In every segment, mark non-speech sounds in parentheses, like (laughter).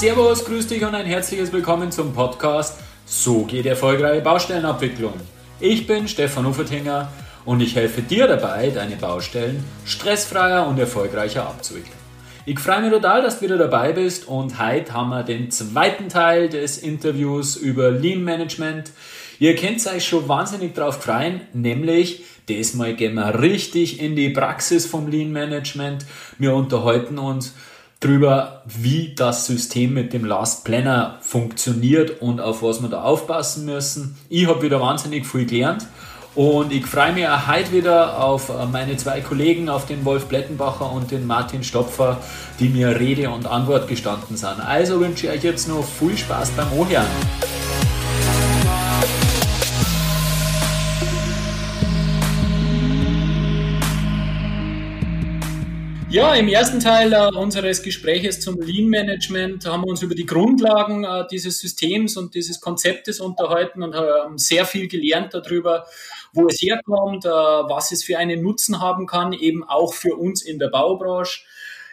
Servus, grüß dich und ein herzliches Willkommen zum Podcast So geht erfolgreiche Baustellenabwicklung. Ich bin Stefan Ufertinger und ich helfe dir dabei, deine Baustellen stressfreier und erfolgreicher abzuwickeln. Ich freue mich total, dass du wieder dabei bist und heute haben wir den zweiten Teil des Interviews über Lean Management. Ihr könnt euch schon wahnsinnig drauf freuen, nämlich diesmal gehen wir richtig in die Praxis vom Lean Management. Wir unterhalten uns darüber, wie das System mit dem Last Planner funktioniert und auf was wir da aufpassen müssen. Ich habe wieder wahnsinnig viel gelernt und ich freue mich auch heute wieder auf meine zwei Kollegen, auf den Wolf Blettenbacher und den Martin Stopfer, die mir Rede und Antwort gestanden sind. Also wünsche ich euch jetzt noch viel Spaß beim Ohren. Ja, im ersten Teil äh, unseres Gespräches zum Lean Management haben wir uns über die Grundlagen äh, dieses Systems und dieses Konzeptes unterhalten und haben sehr viel gelernt darüber, wo es herkommt, äh, was es für einen Nutzen haben kann, eben auch für uns in der Baubranche.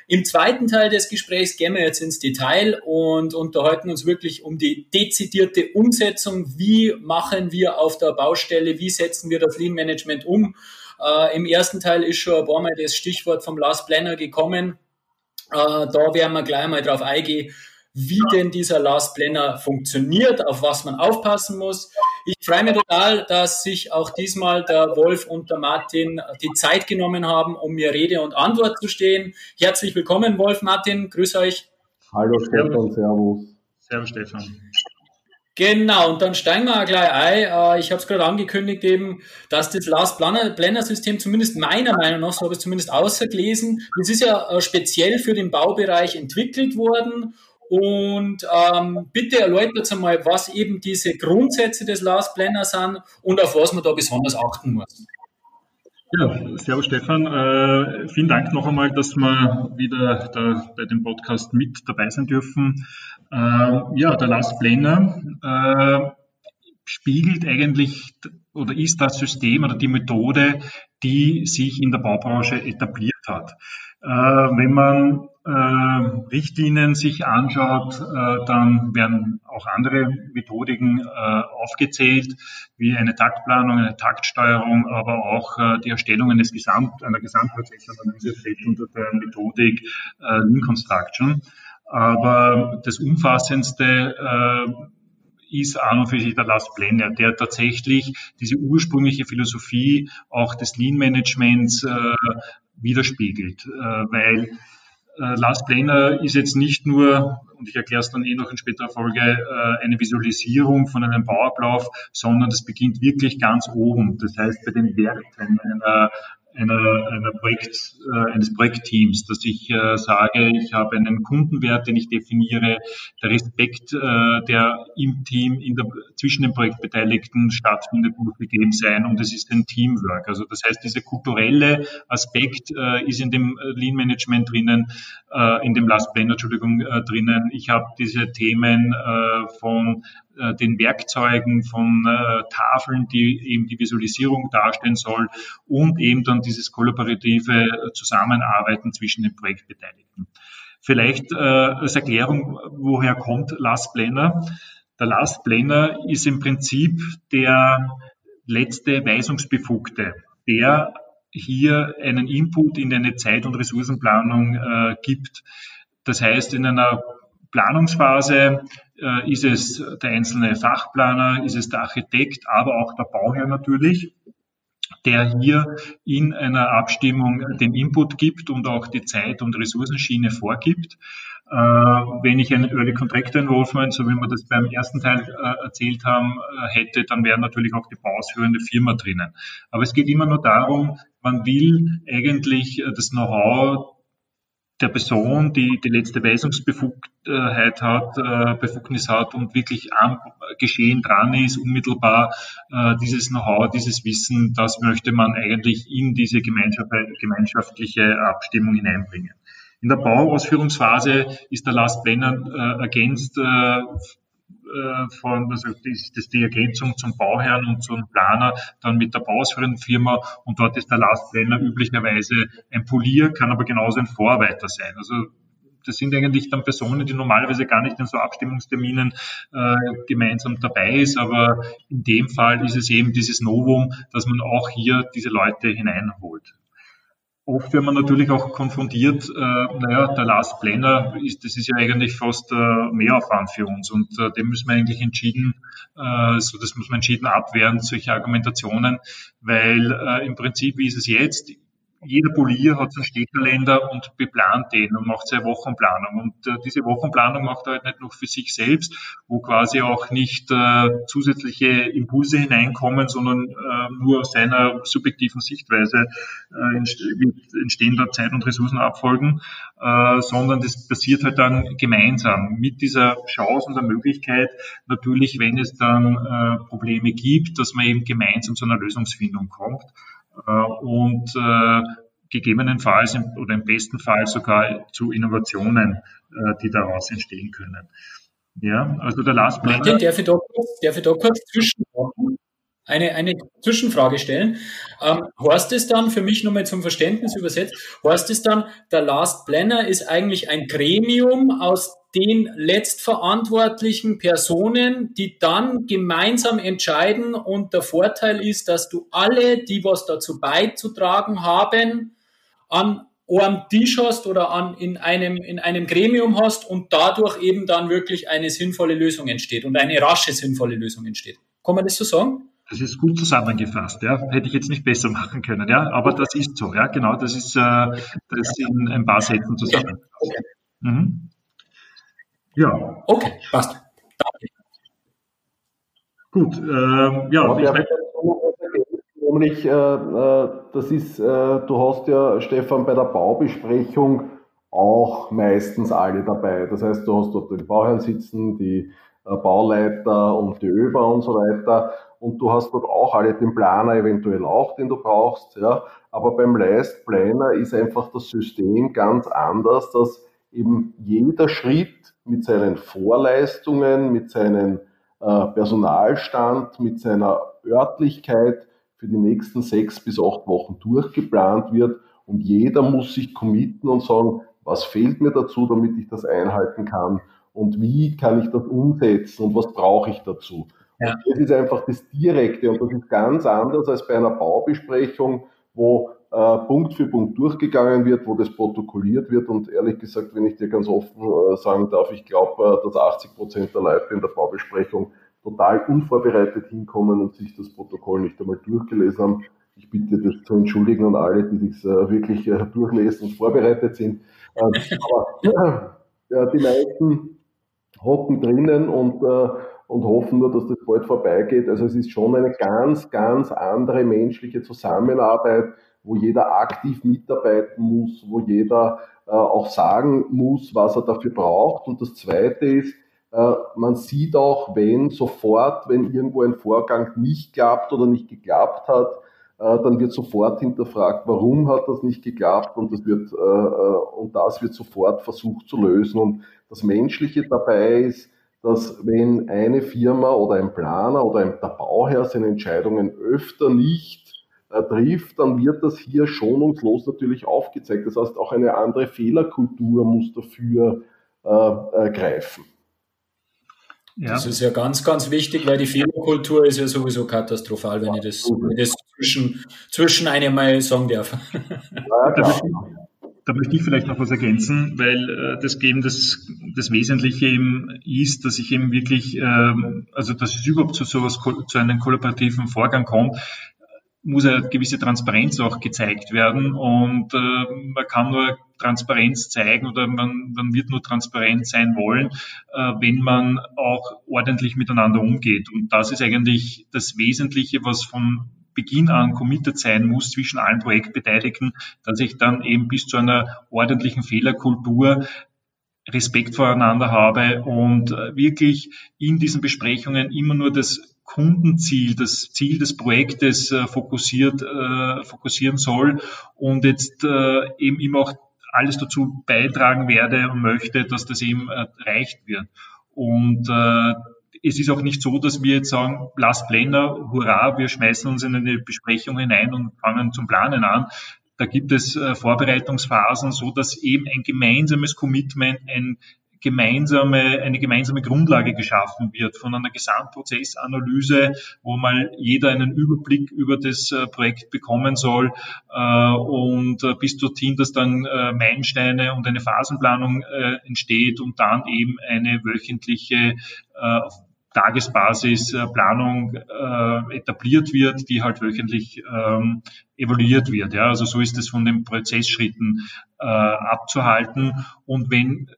Im zweiten Teil des Gesprächs gehen wir jetzt ins Detail und unterhalten uns wirklich um die dezidierte Umsetzung. Wie machen wir auf der Baustelle, wie setzen wir das Lean Management um? Äh, Im ersten Teil ist schon ein paar Mal das Stichwort vom Last Planner gekommen. Äh, da werden wir gleich mal drauf eingehen, wie denn dieser Last Planner funktioniert, auf was man aufpassen muss. Ich freue mich total, dass sich auch diesmal der Wolf und der Martin die Zeit genommen haben, um mir Rede und Antwort zu stehen. Herzlich willkommen, Wolf, Martin, grüß euch. Hallo Stefan, Servus. Servus Stefan. Genau, und dann steigen wir gleich ein. Äh, ich habe es gerade angekündigt, eben, dass das Last Planner System zumindest meiner Meinung nach, so habe ich es zumindest außergelesen, das ist ja äh, speziell für den Baubereich entwickelt worden. Und ähm, bitte erläutert einmal, was eben diese Grundsätze des Last Planner sind und auf was man da besonders achten muss. Ja, servus Stefan. Äh, vielen Dank noch einmal, dass wir wieder da bei dem Podcast mit dabei sein dürfen. Äh, ja, der Last Planner äh, spiegelt eigentlich oder ist das System oder die Methode, die sich in der Baubranche etabliert hat. Äh, wenn man Richtlinien sich anschaut, äh, dann werden auch andere Methodiken äh, aufgezählt, wie eine Taktplanung, eine Taktsteuerung, aber auch äh, die Erstellung eines Gesamt, einer Gesamtprozessanalyse fällt unter der Methodik äh, Lean Construction. Aber das umfassendste äh, ist an und für sich der Last Planner, der tatsächlich diese ursprüngliche Philosophie auch des Lean Managements äh, widerspiegelt, äh, weil Last Planner ist jetzt nicht nur, und ich erkläre es dann eh noch in späterer Folge, äh, eine Visualisierung von einem Bauablauf, sondern das beginnt wirklich ganz oben. Das heißt, bei den Werten einer einer, einer Projekt, äh, eines Projektteams, dass ich äh, sage, ich habe einen Kundenwert, den ich definiere, der Respekt, äh, der im Team, in der, zwischen den Projektbeteiligten stattfindet, muss gegeben sein und es ist ein Teamwork. Also das heißt, dieser kulturelle Aspekt äh, ist in dem Lean Management drinnen, äh, in dem Last Plan, Entschuldigung, äh, drinnen. Ich habe diese Themen äh, von äh, den Werkzeugen, von äh, Tafeln, die eben die Visualisierung darstellen soll und eben dann dieses kollaborative Zusammenarbeiten zwischen den Projektbeteiligten. Vielleicht äh, als Erklärung, woher kommt Last Planner? Der Last Planner ist im Prinzip der letzte Weisungsbefugte, der hier einen Input in eine Zeit- und Ressourcenplanung äh, gibt. Das heißt, in einer Planungsphase äh, ist es der einzelne Fachplaner, ist es der Architekt, aber auch der Bauherr natürlich, der hier in einer Abstimmung den Input gibt und auch die Zeit- und Ressourcenschiene vorgibt. Äh, wenn ich einen Early Contractor Involvement, so wie wir das beim ersten Teil äh, erzählt haben, äh, hätte, dann wäre natürlich auch die bauausführende Firma drinnen. Aber es geht immer nur darum, man will eigentlich äh, das Know-how der Person, die die letzte Weisungsbefugtheit hat, äh, Befugnis hat und wirklich am Geschehen dran ist, unmittelbar äh, dieses Know-how, dieses Wissen, das möchte man eigentlich in diese gemeinschaftliche Abstimmung hineinbringen. In der Bauausführungsphase ist der Last Planner äh, ergänzt von, also das, das die Ergänzung zum Bauherrn und zum Planer, dann mit der bauausführenden Firma und dort ist der Last üblicherweise ein Polier, kann aber genauso ein Vorarbeiter sein. Also das sind eigentlich dann Personen, die normalerweise gar nicht in so Abstimmungsterminen äh, gemeinsam dabei ist, aber in dem Fall ist es eben dieses Novum, dass man auch hier diese Leute hineinholt. Oft wird man natürlich auch konfrontiert, äh, naja, der Last Planner ist, das ist ja eigentlich fast äh, Mehraufwand für uns und äh, dem müssen wir eigentlich entschieden, äh, so das muss man entschieden abwehren, solche Argumentationen, weil äh, im Prinzip, wie ist es jetzt? Jeder Polier hat seinen Stehkalender und beplant den und macht seine Wochenplanung. Und äh, diese Wochenplanung macht er halt nicht nur für sich selbst, wo quasi auch nicht äh, zusätzliche Impulse hineinkommen, sondern äh, nur aus seiner subjektiven Sichtweise äh, entstehen da Zeit und Ressourcen abfolgen, äh, sondern das passiert halt dann gemeinsam mit dieser Chance und der Möglichkeit, natürlich, wenn es dann äh, Probleme gibt, dass man eben gemeinsam zu einer Lösungsfindung kommt. Äh, und äh, gegebenenfalls oder im besten Fall sogar zu Innovationen, äh, die daraus entstehen können. Ja, also der Last Martin, darf ich da kurz, darf ich da kurz zwischenfragen? Eine, eine Zwischenfrage stellen. Ähm, heißt es dann, für mich nochmal zum Verständnis übersetzt, heißt es dann, der Last Planner ist eigentlich ein Gremium aus den letztverantwortlichen Personen, die dann gemeinsam entscheiden und der Vorteil ist, dass du alle, die was dazu beizutragen haben, an einem Tisch hast oder an, in, einem, in einem Gremium hast und dadurch eben dann wirklich eine sinnvolle Lösung entsteht und eine rasche sinnvolle Lösung entsteht. Kann man das so sagen? Das ist gut zusammengefasst, ja. Hätte ich jetzt nicht besser machen können, ja. Aber das ist so, ja, genau. Das ist äh, das in ein paar Sätzen zusammen. Okay. Mhm. Ja. Okay, passt. Danke. Gut, äh, ja, ich nämlich, äh, äh, das ist, äh, du hast ja, Stefan, bei der Baubesprechung auch meistens alle dabei. Das heißt, du hast dort den Bauherrn sitzen, die äh, Bauleiter und die ÖBA und so weiter. Und du hast dort auch alle den Planer eventuell auch, den du brauchst. Ja. Aber beim Leist Planner ist einfach das System ganz anders, dass eben jeder Schritt mit seinen Vorleistungen, mit seinem äh, Personalstand, mit seiner Örtlichkeit für die nächsten sechs bis acht Wochen durchgeplant wird und jeder muss sich committen und sagen, was fehlt mir dazu, damit ich das einhalten kann und wie kann ich das umsetzen und was brauche ich dazu. Ja. Das ist einfach das Direkte und das ist ganz anders als bei einer Baubesprechung, wo äh, Punkt für Punkt durchgegangen wird, wo das protokolliert wird. Und ehrlich gesagt, wenn ich dir ganz offen äh, sagen darf, ich glaube, äh, dass 80 Prozent der Leute in der Baubesprechung total unvorbereitet hinkommen und sich das Protokoll nicht einmal durchgelesen haben. Ich bitte das zu entschuldigen an alle, die sich äh, wirklich äh, durchlesen und vorbereitet sind. Ähm, aber (laughs) die meisten hocken drinnen und, äh, und hoffen nur, dass das bald vorbeigeht. Also es ist schon eine ganz, ganz andere menschliche Zusammenarbeit wo jeder aktiv mitarbeiten muss, wo jeder äh, auch sagen muss, was er dafür braucht. Und das Zweite ist, äh, man sieht auch, wenn sofort, wenn irgendwo ein Vorgang nicht klappt oder nicht geklappt hat, äh, dann wird sofort hinterfragt, warum hat das nicht geklappt und das wird, äh, äh, und das wird sofort versucht zu lösen. Und das Menschliche dabei ist, dass wenn eine Firma oder ein Planer oder ein, der Bauherr seine Entscheidungen öfter nicht äh, trifft, dann wird das hier schonungslos natürlich aufgezeigt. Das heißt, auch eine andere Fehlerkultur muss dafür äh, äh, greifen. Ja. Das ist ja ganz, ganz wichtig, weil die Fehlerkultur ist ja sowieso katastrophal, wenn ich das, wenn ich das zwischen, zwischen einem mal sagen darf. Ja, ich, (laughs) da möchte ich vielleicht noch was ergänzen, weil äh, das eben das, das Wesentliche eben ist, dass ich eben wirklich, ähm, also dass es überhaupt zu sowas, zu einem kollaborativen Vorgang kommt, muss eine gewisse Transparenz auch gezeigt werden und äh, man kann nur Transparenz zeigen oder man, man wird nur transparent sein wollen, äh, wenn man auch ordentlich miteinander umgeht. Und das ist eigentlich das Wesentliche, was von Beginn an committed sein muss zwischen allen Projektbeteiligten, dass ich dann eben bis zu einer ordentlichen Fehlerkultur Respekt voreinander habe und äh, wirklich in diesen Besprechungen immer nur das Kundenziel, das Ziel des Projektes äh, fokussiert, äh, fokussieren soll und jetzt eben immer auch alles dazu beitragen werde und möchte, dass das eben erreicht wird. Und es ist auch nicht so, dass wir jetzt sagen, Last Planner, hurra, wir schmeißen uns in eine Besprechung hinein und fangen zum Planen an. da gibt es äh, Vorbereitungsphasen, so dass eben ein gemeinsames Commitment, ein gemeinsame, eine gemeinsame Grundlage geschaffen wird von einer Gesamtprozessanalyse, wo mal jeder einen Überblick über das äh, Projekt bekommen soll äh, und bis dorthin, dass dann Meilensteine und eine Phasenplanung entsteht und dann eben eine wöchentliche Tagesbasisplanung äh, etabliert wird, die halt wöchentlich ähm, evaluiert wird. Ja, also so ist es von den Prozessschritten äh, abzuhalten. Und wenn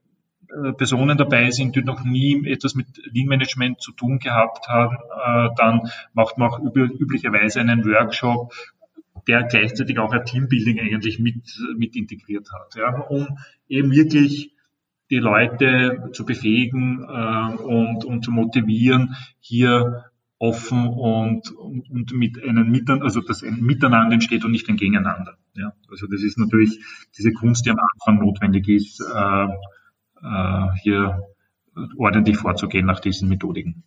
äh, Personen dabei sind, die noch nie etwas mit Lean Management zu tun gehabt haben, äh, dann macht man auch üblicherweise einen Workshop, der gleichzeitig auch ein Teambuilding eigentlich mit, mit integriert hat, ja, um eben wirklich die Leute zu befähigen äh, und, und zu motivieren, hier offen und, und mit einem Miteinander, also dass ein Miteinander entsteht und nicht ein Gegeneinander. Ja, also das ist natürlich diese Kunst, die am Anfang notwendig ist, äh, äh, hier ordentlich vorzugehen nach diesen Methodiken.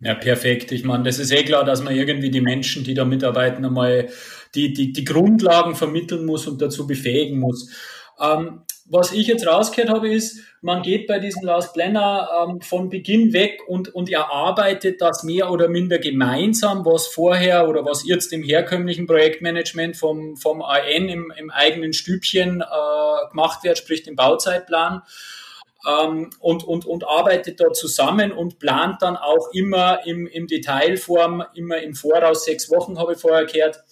Ja, perfekt. Ich meine, das ist eh klar, dass man irgendwie die Menschen, die da mitarbeiten, einmal die, die, die Grundlagen vermitteln muss und dazu befähigen muss. Ähm, was ich jetzt rausgehört habe, ist, man geht bei diesem Last Planner ähm, von Beginn weg und, und erarbeitet das mehr oder minder gemeinsam, was vorher oder was jetzt im herkömmlichen Projektmanagement vom, vom AN im, im eigenen Stübchen äh, gemacht wird, sprich den Bauzeitplan. Ähm, und, und, und arbeitet da zusammen und plant dann auch immer im, im Detailform, immer im Voraus, sechs Wochen habe ich vorher gehört,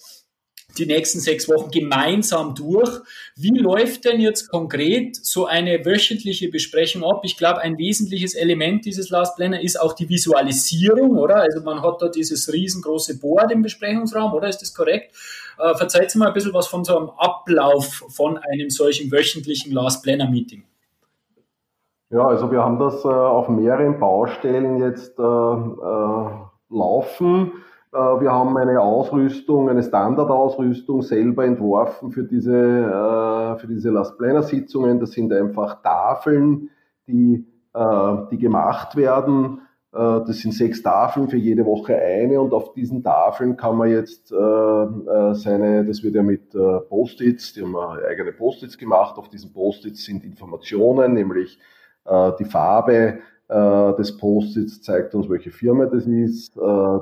die nächsten sechs Wochen gemeinsam durch. Wie läuft denn jetzt konkret so eine wöchentliche Besprechung ab? Ich glaube, ein wesentliches Element dieses Last Planner ist auch die Visualisierung, oder? Also man hat da dieses riesengroße Board im Besprechungsraum, oder? Ist das korrekt? Äh, verzeiht mal ein bisschen was von so einem Ablauf von einem solchen wöchentlichen Last Planner Meeting. Ja, also wir haben das äh, auf mehreren Baustellen jetzt äh, äh laufen. Äh, wir haben eine Ausrüstung, eine Standardausrüstung selber entworfen für diese, äh, für diese Last Planner Sitzungen. Das sind einfach Tafeln, die, äh, die gemacht werden. Das sind sechs Tafeln für jede Woche eine und auf diesen Tafeln kann man jetzt seine, das wird ja mit Post-its, die haben eigene Post-its gemacht. Auf diesen Post-its sind Informationen, nämlich die Farbe des Post-its zeigt uns, welche Firma das ist,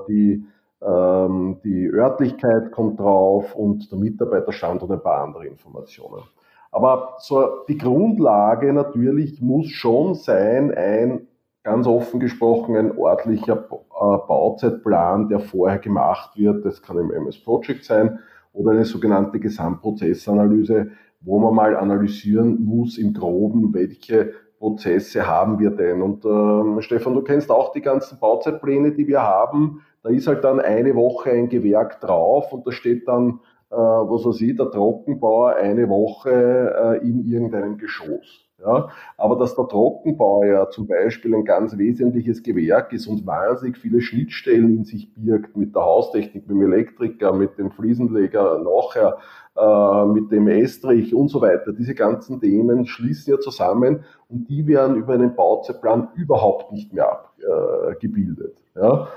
die die Örtlichkeit kommt drauf und der Mitarbeiterstand und ein paar andere Informationen. Aber so die Grundlage natürlich muss schon sein, ein ganz offen gesprochen ein ordentlicher äh, Bauzeitplan, der vorher gemacht wird. Das kann im MS Project sein oder eine sogenannte Gesamtprozessanalyse, wo man mal analysieren muss im Groben, welche Prozesse haben wir denn. Und äh, Stefan, du kennst auch die ganzen Bauzeitpläne, die wir haben. Da ist halt dann eine Woche ein Gewerk drauf und da steht dann, äh, was weiß ich, der Trockenbauer eine Woche äh, in irgendeinem Geschoss. Ja, aber dass der Trockenbau ja zum Beispiel ein ganz wesentliches Gewerk ist und wahnsinnig viele Schnittstellen in sich birgt mit der Haustechnik, mit dem Elektriker, mit dem Fliesenleger nachher, äh, mit dem Estrich und so weiter. Diese ganzen Themen schließen ja zusammen und die werden über einen Bauzeitplan überhaupt nicht mehr abgebildet. Äh, ja?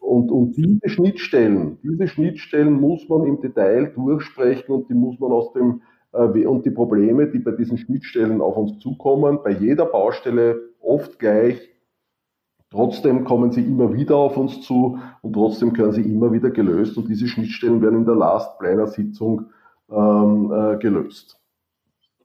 Und, und diese Schnittstellen, diese Schnittstellen muss man im Detail durchsprechen und die muss man aus dem und die Probleme, die bei diesen Schnittstellen auf uns zukommen, bei jeder Baustelle oft gleich. Trotzdem kommen sie immer wieder auf uns zu und trotzdem können sie immer wieder gelöst und diese Schnittstellen werden in der Last Planner Sitzung ähm, äh, gelöst.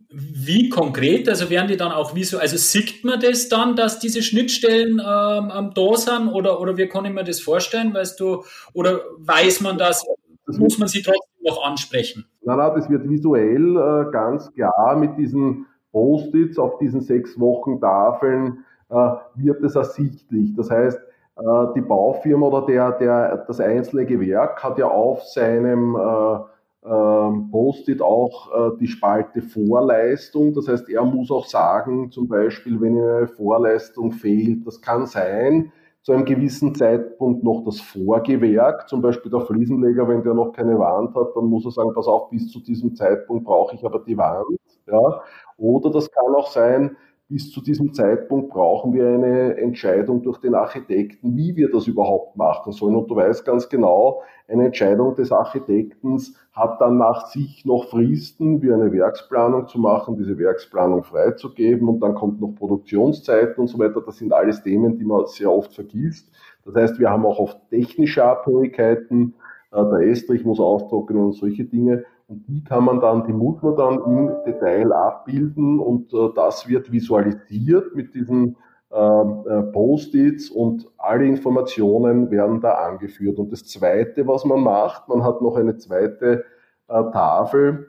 Wie konkret, also werden die dann auch wie so, also sieht man das dann, dass diese Schnittstellen ähm, da sind oder, oder wie kann ich mir das vorstellen, weißt du, oder weiß man das, das muss man sie trotzdem noch ansprechen? Nein, nein, das wird visuell äh, ganz klar mit diesen Post-its auf diesen sechs Wochen Tafeln äh, wird es ersichtlich. Das heißt, äh, die Baufirma oder der, der, das einzelne Gewerk hat ja auf seinem äh, ähm, Post-it auch die Spalte Vorleistung. Das heißt, er muss auch sagen, zum Beispiel, wenn eine Vorleistung fehlt, das kann sein, zu einem gewissen Zeitpunkt noch das Vorgewerk, zum Beispiel der Fliesenleger, wenn der noch keine Wand hat, dann muss er sagen, pass auf, bis zu diesem Zeitpunkt brauche ich aber die Wand. Ja. Oder das kann auch sein, bis zu diesem Zeitpunkt brauchen wir eine Entscheidung durch den Architekten, wie wir das überhaupt machen sollen. Und du weißt ganz genau, eine Entscheidung des Architekten hat dann nach sich noch Fristen, wie eine Werksplanung zu machen, diese Werksplanung freizugeben und dann kommt noch Produktionszeiten und so weiter. Das sind alles Themen, die man sehr oft vergisst. Das heißt, wir haben auch oft technische Abhängigkeiten. Äh, der Estrich muss austrocknen und solche Dinge. Und die kann man dann, die muss man dann im Detail abbilden und äh, das wird visualisiert mit diesen ähm, äh, Post-its und alle Informationen werden da angeführt. Und das Zweite, was man macht, man hat noch eine zweite äh, Tafel,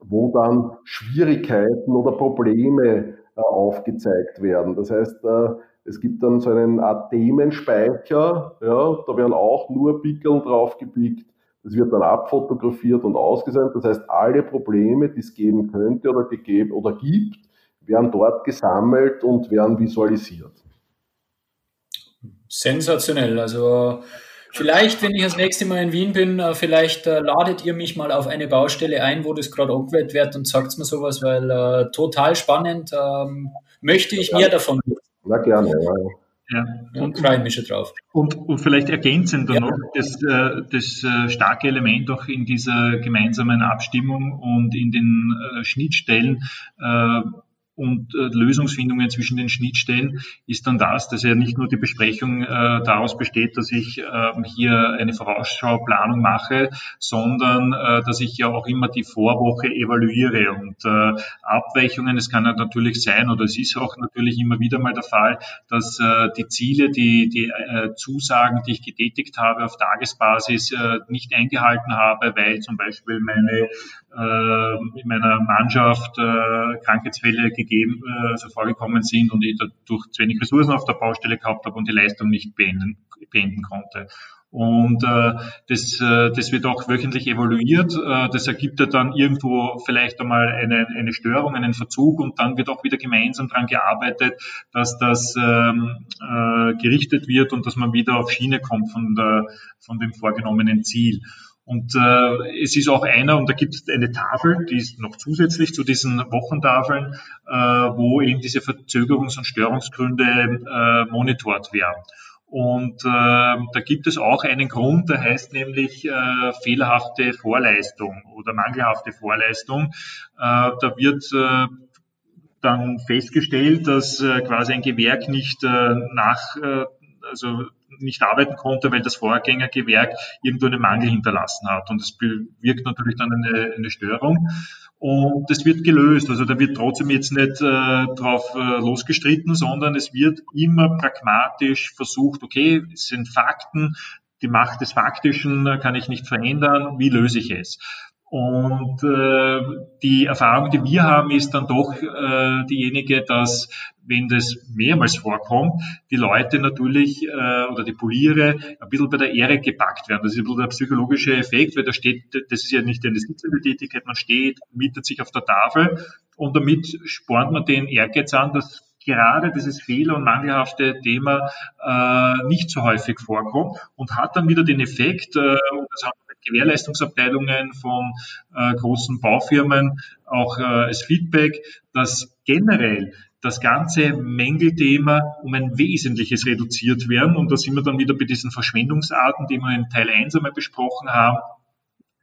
wo dann Schwierigkeiten oder Probleme äh, aufgezeigt werden. Das heißt, äh, es gibt dann so einen Art Themenspeicher, ja, da werden auch nur Pickeln drauf gepickt das wird dann abfotografiert und ausgesendet. Das heißt, alle Probleme, die es geben könnte oder gegeben oder gibt, werden dort gesammelt und werden visualisiert. Sensationell. Also vielleicht, wenn ich das nächste Mal in Wien bin, äh, vielleicht äh, ladet ihr mich mal auf eine Baustelle ein, wo das gerade angewendet wird und sagt mir sowas, weil äh, total spannend. Ähm, möchte ich mehr davon. Na gerne, ja. Ja, und freue mich schon drauf. Und, und vielleicht ergänzend ja. noch das, äh, das äh, starke Element auch in dieser gemeinsamen Abstimmung und in den äh, Schnittstellen und äh, Lösungsfindungen zwischen den Schnittstellen ist dann das, dass ja nicht nur die Besprechung äh, daraus besteht, dass ich äh, hier eine Vorausschauplanung mache, sondern äh, dass ich ja auch immer die Vorwoche evaluiere. Und äh, Abweichungen, es kann ja natürlich sein oder es ist auch natürlich immer wieder mal der Fall, dass äh, die Ziele, die, die äh, Zusagen, die ich getätigt habe auf Tagesbasis äh, nicht eingehalten habe, weil zum Beispiel meine äh, in meiner Mannschaft äh, Krankheitsfälle gegeben, äh, also vorgekommen sind und ich dadurch zu wenig Ressourcen auf der Baustelle gehabt habe und die Leistung nicht beenden, beenden konnte. Und äh, das, äh, das wird auch wöchentlich evaluiert. Äh, das ergibt ja dann irgendwo vielleicht einmal eine, eine Störung, einen Verzug und dann wird auch wieder gemeinsam daran gearbeitet, dass das ähm, äh, gerichtet wird und dass man wieder auf Schiene kommt von, der, von dem vorgenommenen Ziel. Und äh, es ist auch einer, und da gibt es eine Tafel, die ist noch zusätzlich zu diesen Wochentafeln, äh, wo eben diese Verzögerungs- und Störungsgründe äh, monitort werden. Und äh, da gibt es auch einen Grund, der heißt nämlich äh, fehlerhafte Vorleistung oder mangelhafte Vorleistung. Äh, da wird äh, dann festgestellt, dass äh, quasi ein Gewerk nicht äh, nach, äh, also nicht arbeiten konnte, weil das Vorgängergewerk irgendwo einen Mangel hinterlassen hat. Und das bewirkt natürlich dann eine, eine Störung. Und das wird gelöst. Also da wird trotzdem jetzt nicht äh, drauf äh, losgestritten, sondern es wird immer pragmatisch versucht, okay, es sind Fakten, die Macht des Faktischen kann ich nicht verändern, wie löse ich es? Und äh, die Erfahrung, die wir haben, ist dann doch äh, diejenige, dass wenn das mehrmals vorkommt, die Leute natürlich äh, oder die Poliere ein bisschen bei der Ehre gepackt werden. Das ist ein bisschen der psychologische Effekt, weil da steht, das ist ja nicht eine sitzende Tätigkeit, man steht, mietet sich auf der Tafel und damit spornt man den Ehrgeiz an, dass gerade dieses Fehler- und mangelhafte Thema äh, nicht so häufig vorkommt und hat dann wieder den Effekt, äh, das haben Gewährleistungsabteilungen von äh, großen Baufirmen auch äh, als Feedback, dass generell das ganze Mängelthema um ein Wesentliches reduziert werden. Und da sind wir dann wieder bei diesen Verschwendungsarten, die wir in Teil 1 einmal besprochen haben,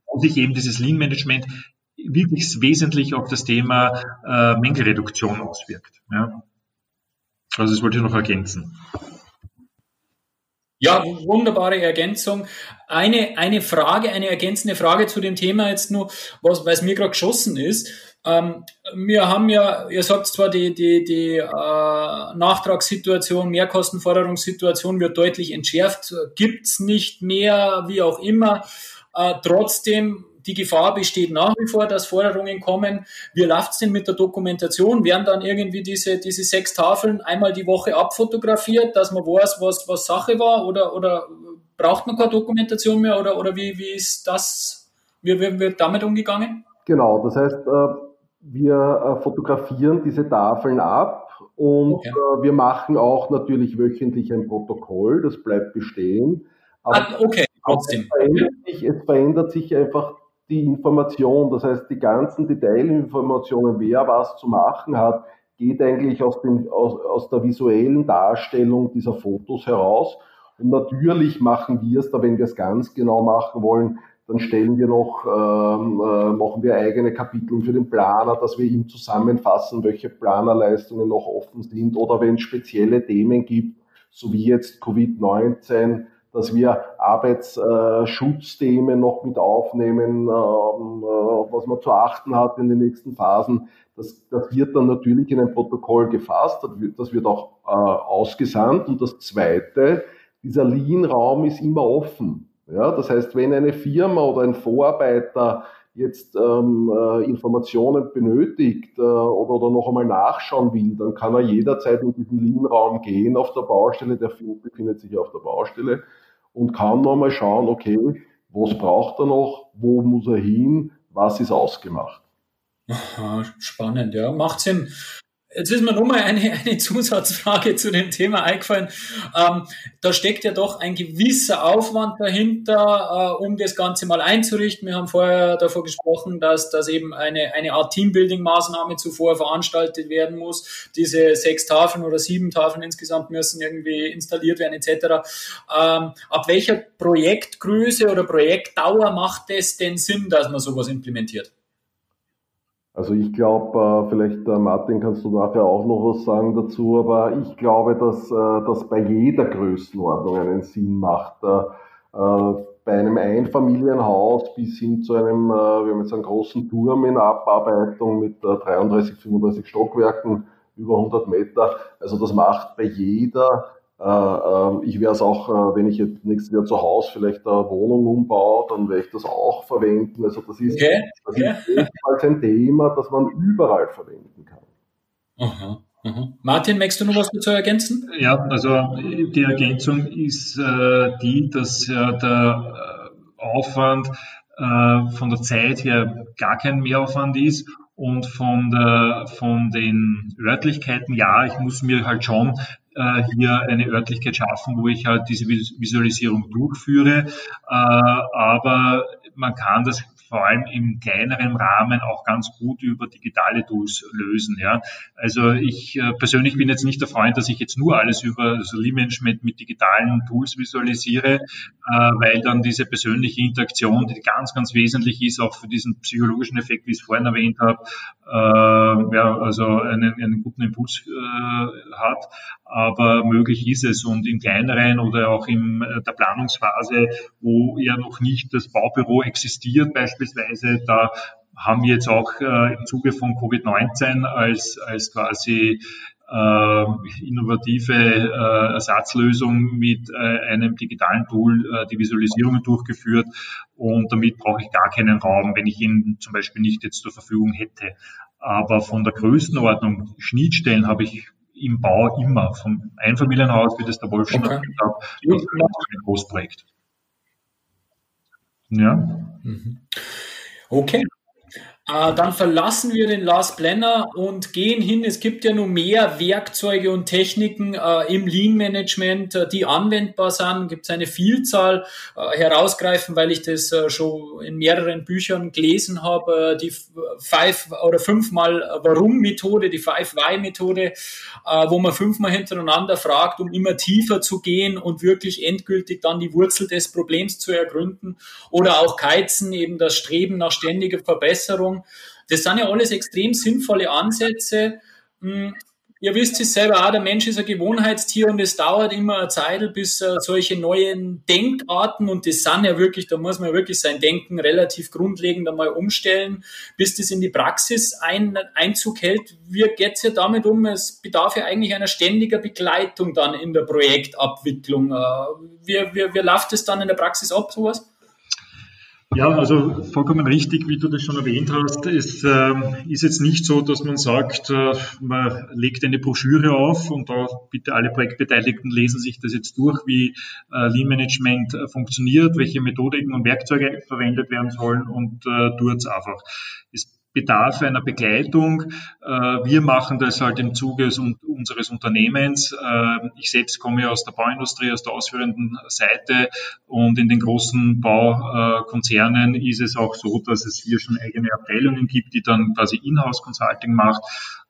und sich eben dieses Lean Management wirklich wesentlich auf das Thema äh, Mängelreduktion auswirkt. Ja. Also das wollte ich noch ergänzen. Ja, wunderbare Ergänzung. Eine, eine Frage, eine ergänzende Frage zu dem Thema jetzt nur, was, weil es mir gerade geschossen ist. Ähm, wir haben ja, ihr sagt zwar, die, die, die äh, Nachtragssituation, Mehrkostenforderungssituation wird deutlich entschärft, gibt's nicht mehr, wie auch immer. Äh, trotzdem die Gefahr besteht nach wie vor, dass Forderungen kommen. Wie läuft es denn mit der Dokumentation? Werden dann irgendwie diese, diese sechs Tafeln einmal die Woche abfotografiert, dass man weiß, was, was Sache war? Oder, oder braucht man keine Dokumentation mehr? Oder, oder wie, wie ist das, wie, wie wird damit umgegangen? Genau, das heißt, äh, wir äh, fotografieren diese Tafeln ab und okay. Äh, wir machen auch natürlich wöchentlich ein Protokoll, das bleibt bestehen. Aber ah, okay, trotzdem. Es verändert, sich, es verändert sich einfach die Information, das heißt die ganzen Detailinformationen, wer was zu machen hat, geht eigentlich aus, den, aus, aus der visuellen Darstellung dieser Fotos heraus. Und natürlich machen wir es da, wenn wir es ganz genau machen wollen, dann stellen wir noch, ähm, äh, machen wir eigene Kapitel für den Planer, dass wir ihm zusammenfassen, welche Planerleistungen noch offen sind oder wenn es spezielle Themen gibt, so wie jetzt Covid-19, dass wir Arbeitsschutzthemen noch mit aufnehmen, ähm, äh, was man zu achten hat in den nächsten Phasen. Das, das wird dann natürlich in ein Protokoll gefasst, das wird auch äh, ausgesandt. Und das Zweite, dieser Lean-Raum ist immer offen. Ja, das heißt, wenn eine Firma oder ein Vorarbeiter jetzt ähm, äh, Informationen benötigt äh, oder, oder noch einmal nachschauen will, dann kann er jederzeit in diesen Lean-Raum gehen auf der Baustelle, der befindet sich auf der Baustelle und kann noch einmal schauen, okay, was braucht er noch, wo muss er hin, was ist ausgemacht. Aha, spannend, ja, macht Sinn. Jetzt ist mir nochmal eine, eine Zusatzfrage zu dem Thema eingefallen. Ähm, da steckt ja doch ein gewisser Aufwand dahinter, äh, um das Ganze mal einzurichten. Wir haben vorher davor gesprochen, dass, dass eben eine, eine Art Teambuilding-Maßnahme zuvor veranstaltet werden muss. Diese sechs Tafeln oder sieben Tafeln insgesamt müssen irgendwie installiert werden etc. Ähm, ab welcher Projektgröße oder Projektdauer macht es denn Sinn, dass man sowas implementiert? Also ich glaube, äh, vielleicht äh, Martin kannst du nachher auch noch was sagen dazu, aber ich glaube, dass äh, das bei jeder Größenordnung einen Sinn macht. Bei einem Einfamilienhaus bis hin zu einem, wir haben jetzt einen großen Turm in Abarbeitung mit 33, 35 Stockwerken, über 100 Meter. Also das macht bei jeder ich werde es auch, äh, wenn ich jetzt nächstes Jahr zu Hause vielleicht eine Wohnung umbaue, dann werde ich das auch verwenden. Also das ist, okay. das ist ebenfalls ein Thema, das man überall verwenden kann. Aha. Aha. Martin, möchtest du noch was dazu ergänzen? Ja, also die Ergänzung ist äh, die, dass ja der äh, Aufwand äh, von der Zeit her gar kein Mehraufwand ist und von, der, von den Örtlichkeiten, ja, ich muss mir halt schon äh, hier eine Örtlichkeit schaffen, wo ich halt diese Visualisierung durchführe. Äh, aber man kann das vor allem im kleineren Rahmen auch ganz gut über digitale Tools lösen. Ja. Also ich äh, persönlich bin jetzt nicht der Freund, dass ich jetzt nur alles über Lead-Management mit digitalen Tools visualisiere, äh, weil dann diese persönliche Interaktion, die ganz, ganz wesentlich ist, auch für diesen psychologischen Effekt, wie ich es vorhin erwähnt habe, äh, ja, also einen, einen guten Impuls hat. Aber möglich ist es und in kleineren oder auch in der Planungsphase, wo ja noch nicht das Baubüro existiert, beispielsweise, da haben wir jetzt auch äh, im Zuge von Covid-19 als, als quasi äh, innovative äh, Ersatzlösung mit äh, einem digitalen Tool äh, die Visualisierungen durchgeführt und damit brauche ich gar keinen Raum, wenn ich ihn zum Beispiel nicht jetzt zur Verfügung hätte. Aber von der Größenordnung, Schnittstellen habe ich im Bau immer, vom Einfamilienhaus, wie das der Wolf schon okay. gesagt hat, bis ein Großprojekt. Ja. Mhm. Okay. Äh, dann verlassen wir den Last Planner und gehen hin. Es gibt ja nur mehr Werkzeuge und Techniken äh, im Lean Management, äh, die anwendbar sind. Gibt es eine Vielzahl äh, herausgreifen, weil ich das äh, schon in mehreren Büchern gelesen habe. die Five oder fünfmal Warum Methode, die Five Why Methode, wo man fünfmal hintereinander fragt, um immer tiefer zu gehen und wirklich endgültig dann die Wurzel des Problems zu ergründen. Oder auch Keizen, eben das Streben nach ständiger Verbesserung. Das sind ja alles extrem sinnvolle Ansätze. Hm, ihr wisst es selber auch, der Mensch ist ein Gewohnheitstier und es dauert immer eine Zeit, bis solche neuen Denkarten, und das sind ja wirklich, da muss man wirklich sein Denken relativ grundlegend einmal umstellen, bis das in die Praxis ein, Einzug hält. Wie geht es ja damit um? Es bedarf ja eigentlich einer ständiger Begleitung dann in der Projektabwicklung. Äh, wie, wie, wie läuft es dann in der Praxis ab, sowas? Ja, also vollkommen richtig, wie du das schon erwähnt hast. Es äh, ist jetzt nicht so, dass man sagt, äh, man legt eine Broschüre auf und da bitte alle Projektbeteiligten lesen sich das jetzt durch, wie äh, Lean Management äh, funktioniert, welche Methodiken und Werkzeuge verwendet werden sollen und äh, tut es einfach. Es bedarf einer Begleitung. Äh, wir machen das halt im Zuge unseres Unternehmens. Äh, ich selbst komme aus der Bauindustrie, aus der ausführenden Seite und in den großen Baukonzernen ist es auch so, dass es hier schon eigene Abteilungen gibt, die dann quasi Inhouse Consulting macht.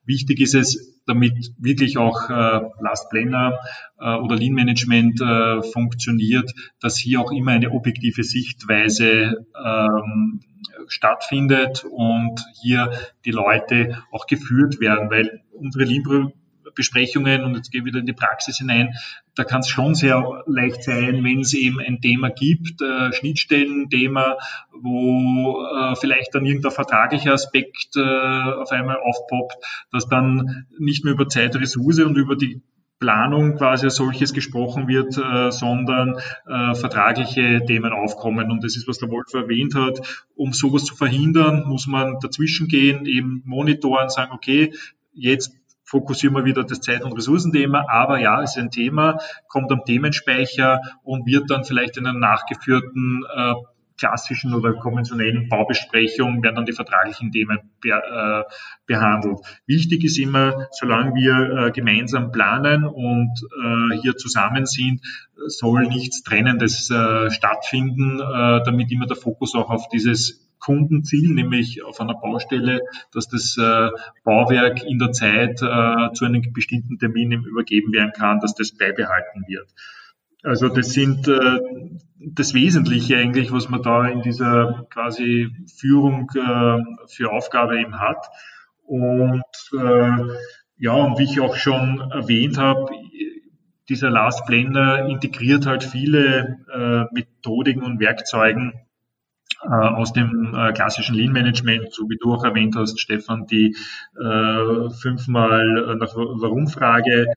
Wichtig ist es, damit wirklich auch äh, Last Planner äh, oder Lean Management äh, funktioniert, dass hier auch immer eine objektive Sichtweise ähm, stattfindet und hier die Leute auch geführt werden, weil unsere Lean Besprechungen und jetzt gehe ich wieder in die Praxis hinein, da kann es schon sehr leicht sein, wenn es eben ein Thema gibt, äh, Schnittstellen-Thema, wo äh, vielleicht dann irgendein vertraglicher Aspekt äh, auf einmal aufpoppt, dass dann nicht mehr über Zeitressource und über die Planung quasi als solches gesprochen wird, äh, sondern äh, vertragliche Themen aufkommen. Und das ist, was der Wolf erwähnt hat. Um sowas zu verhindern, muss man dazwischen gehen, eben monitoren, sagen, okay, jetzt fokussieren wir wieder das Zeit- und Ressourcenthema, aber ja, es ist ein Thema, kommt am Themenspeicher und wird dann vielleicht in einer nachgeführten äh, klassischen oder konventionellen Baubesprechung werden dann die vertraglichen Themen be, äh, behandelt. Wichtig ist immer, solange wir äh, gemeinsam planen und äh, hier zusammen sind, soll nichts Trennendes äh, stattfinden, äh, damit immer der Fokus auch auf dieses Kundenziel, nämlich auf einer Baustelle, dass das äh, Bauwerk in der Zeit äh, zu einem bestimmten Termin übergeben werden kann, dass das beibehalten wird. Also das sind äh, das Wesentliche eigentlich, was man da in dieser quasi Führung äh, für Aufgabe eben hat. Und äh, ja, und wie ich auch schon erwähnt habe, dieser Last Blender integriert halt viele äh, Methodiken und Werkzeugen, äh, aus dem äh, klassischen Lean Management, so wie du auch erwähnt hast, Stefan, die äh, fünfmal nach Warum-Frage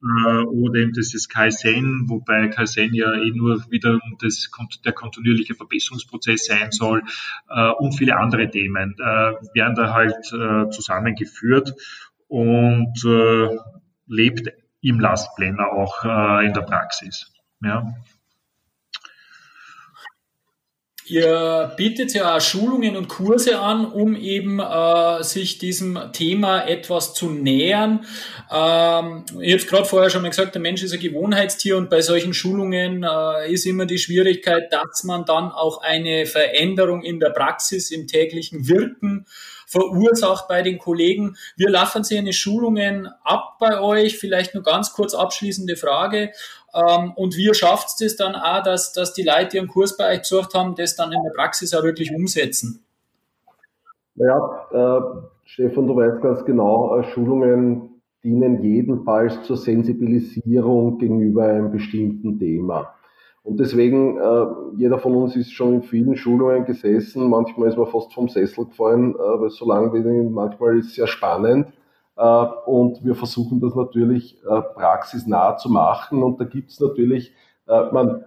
oder eben das ist Kaizen, wobei Kaizen ja eh nur wieder das, der kontinuierliche Verbesserungsprozess sein soll und viele andere Themen werden da halt zusammengeführt und lebt im Last Planner auch in der Praxis. Ja. Ihr bietet ja auch Schulungen und Kurse an, um eben äh, sich diesem Thema etwas zu nähern. Ähm, ich habe es gerade vorher schon mal gesagt, der Mensch ist ein Gewohnheitstier und bei solchen Schulungen äh, ist immer die Schwierigkeit, dass man dann auch eine Veränderung in der Praxis, im täglichen Wirken verursacht bei den Kollegen. Wir laufen Sie eine Schulungen ab bei euch. Vielleicht nur ganz kurz abschließende Frage. Ähm, und wie schafft es dann auch, dass, dass die Leute, die einen Kurs bei euch besucht haben, das dann in der Praxis auch wirklich umsetzen? Ja, äh, Stefan, du weißt ganz genau, äh, Schulungen dienen jedenfalls zur Sensibilisierung gegenüber einem bestimmten Thema. Und deswegen, äh, jeder von uns ist schon in vielen Schulungen gesessen, manchmal ist man fast vom Sessel gefallen, äh, weil so lang wie manchmal ist es sehr spannend. Äh, und wir versuchen das natürlich äh, praxisnah zu machen. Und da gibt es natürlich, äh, man,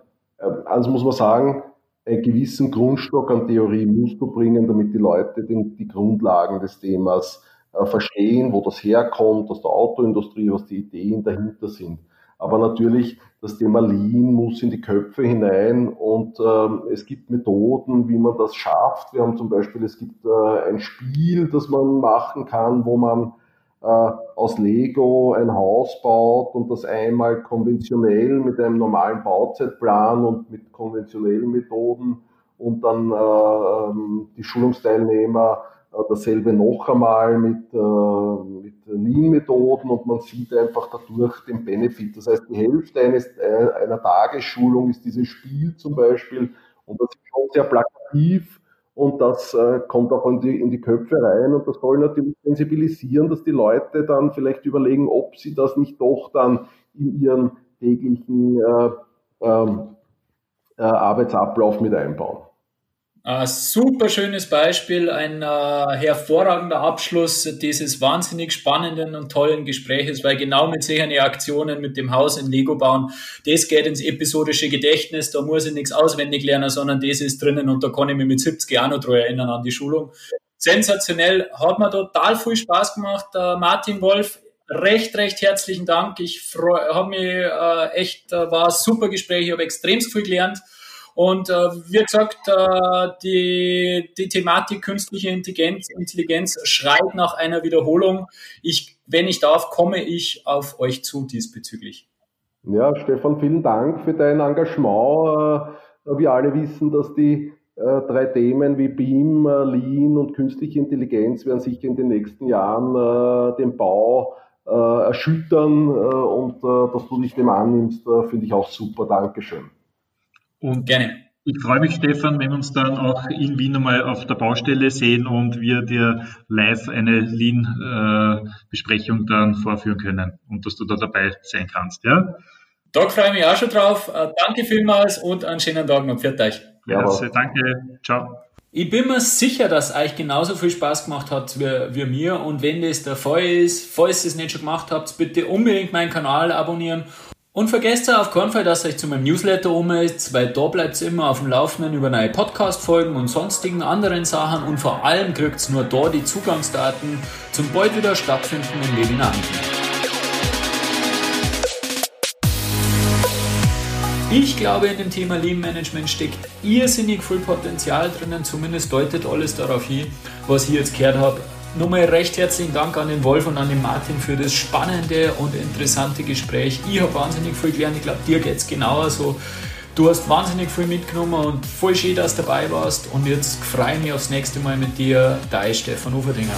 eins muss man sagen, einen gewissen Grundstock an Theorie musst du bringen, damit die Leute den, die Grundlagen des Themas verstehen, wo das herkommt, aus der Autoindustrie, was die Ideen dahinter sind. Aber natürlich, das Thema Lean muss in die Köpfe hinein und ähm, es gibt Methoden, wie man das schafft. Wir haben zum Beispiel, es gibt äh, ein Spiel, das man machen kann, wo man äh, aus Lego ein Haus baut und das einmal konventionell mit einem normalen Bauzeitplan und mit konventionellen Methoden und dann äh, ähm, die Schulungsteilnehmer äh, dasselbe noch einmal mit, äh, mit Lean-Methoden und man sieht einfach dadurch den Benefit. Das heißt, die Hälfte eines, äh, einer Tagesschulung ist dieses Spiel zum Beispiel und das ist schon sehr plakativ und das äh, kommt auch in die, in die Köpfe rein und das soll natürlich sensibilisieren, dass die Leute dann vielleicht überlegen, ob sie das nicht doch dann in ihren täglichen äh, ähm, äh, Arbeitsablauf mit einbauen. Ein super schönes Beispiel, ein äh, hervorragender Abschluss dieses wahnsinnig spannenden und tollen Gespräches, weil genau mit solchen Aktionen mit dem Haus in Lego bauen, das geht ins episodische Gedächtnis, da muss ich nichts auswendig lernen, sondern das ist drinnen und da kann ich mich mit 70 Jahren noch dran erinnern an die Schulung. Sensationell, hat mir total viel Spaß gemacht. Äh, Martin Wolf, recht, recht herzlichen Dank. Ich habe mich äh, echt, äh, war ein super Gespräch, ich habe extrem viel gelernt. Und äh, wie gesagt, äh, die, die Thematik künstliche Intelligenz, Intelligenz schreit nach einer Wiederholung. Ich, wenn ich darf, komme ich auf euch zu diesbezüglich. Ja, Stefan, vielen Dank für dein Engagement. Äh, wir alle wissen, dass die äh, drei Themen wie BIM, äh, Lean und künstliche Intelligenz werden sicher in den nächsten Jahren den Bau erschüttern und dass du dich dem annimmst, finde ich auch super. Dankeschön. Und gerne. Ich freue mich, Stefan, wenn wir uns dann auch in Wien einmal auf der Baustelle sehen und wir dir live eine Lean-Besprechung dann vorführen können und dass du da dabei sein kannst. Ja? Da freue ich mich auch schon drauf. Danke vielmals und einen schönen Tag noch. Pfiat euch. Ja, danke. Ciao. Ich bin mir sicher, dass euch genauso viel Spaß gemacht hat wie, wie mir. Und wenn das der Fall ist, falls ihr es nicht schon gemacht habt, bitte unbedingt meinen Kanal abonnieren. Und vergesst auf keinen Fall, dass euch zu meinem Newsletter ummeldet, weil da bleibt ihr immer auf dem Laufenden über neue Podcast-Folgen und sonstigen anderen Sachen und vor allem kriegt nur da die Zugangsdaten zum bald wieder stattfindenden Webinar. Ich glaube, in dem Thema Lean Management steckt irrsinnig viel Potenzial drinnen, zumindest deutet alles darauf hin, was ich jetzt gehört habe. Nochmal recht herzlichen Dank an den Wolf und an den Martin für das spannende und interessante Gespräch. Ich habe wahnsinnig viel gelernt, ich glaube, dir geht es genauso. Du hast wahnsinnig viel mitgenommen und voll schön, dass du dabei warst. Und jetzt freue ich mich aufs nächste Mal mit dir, dein Stefan Uferdinger.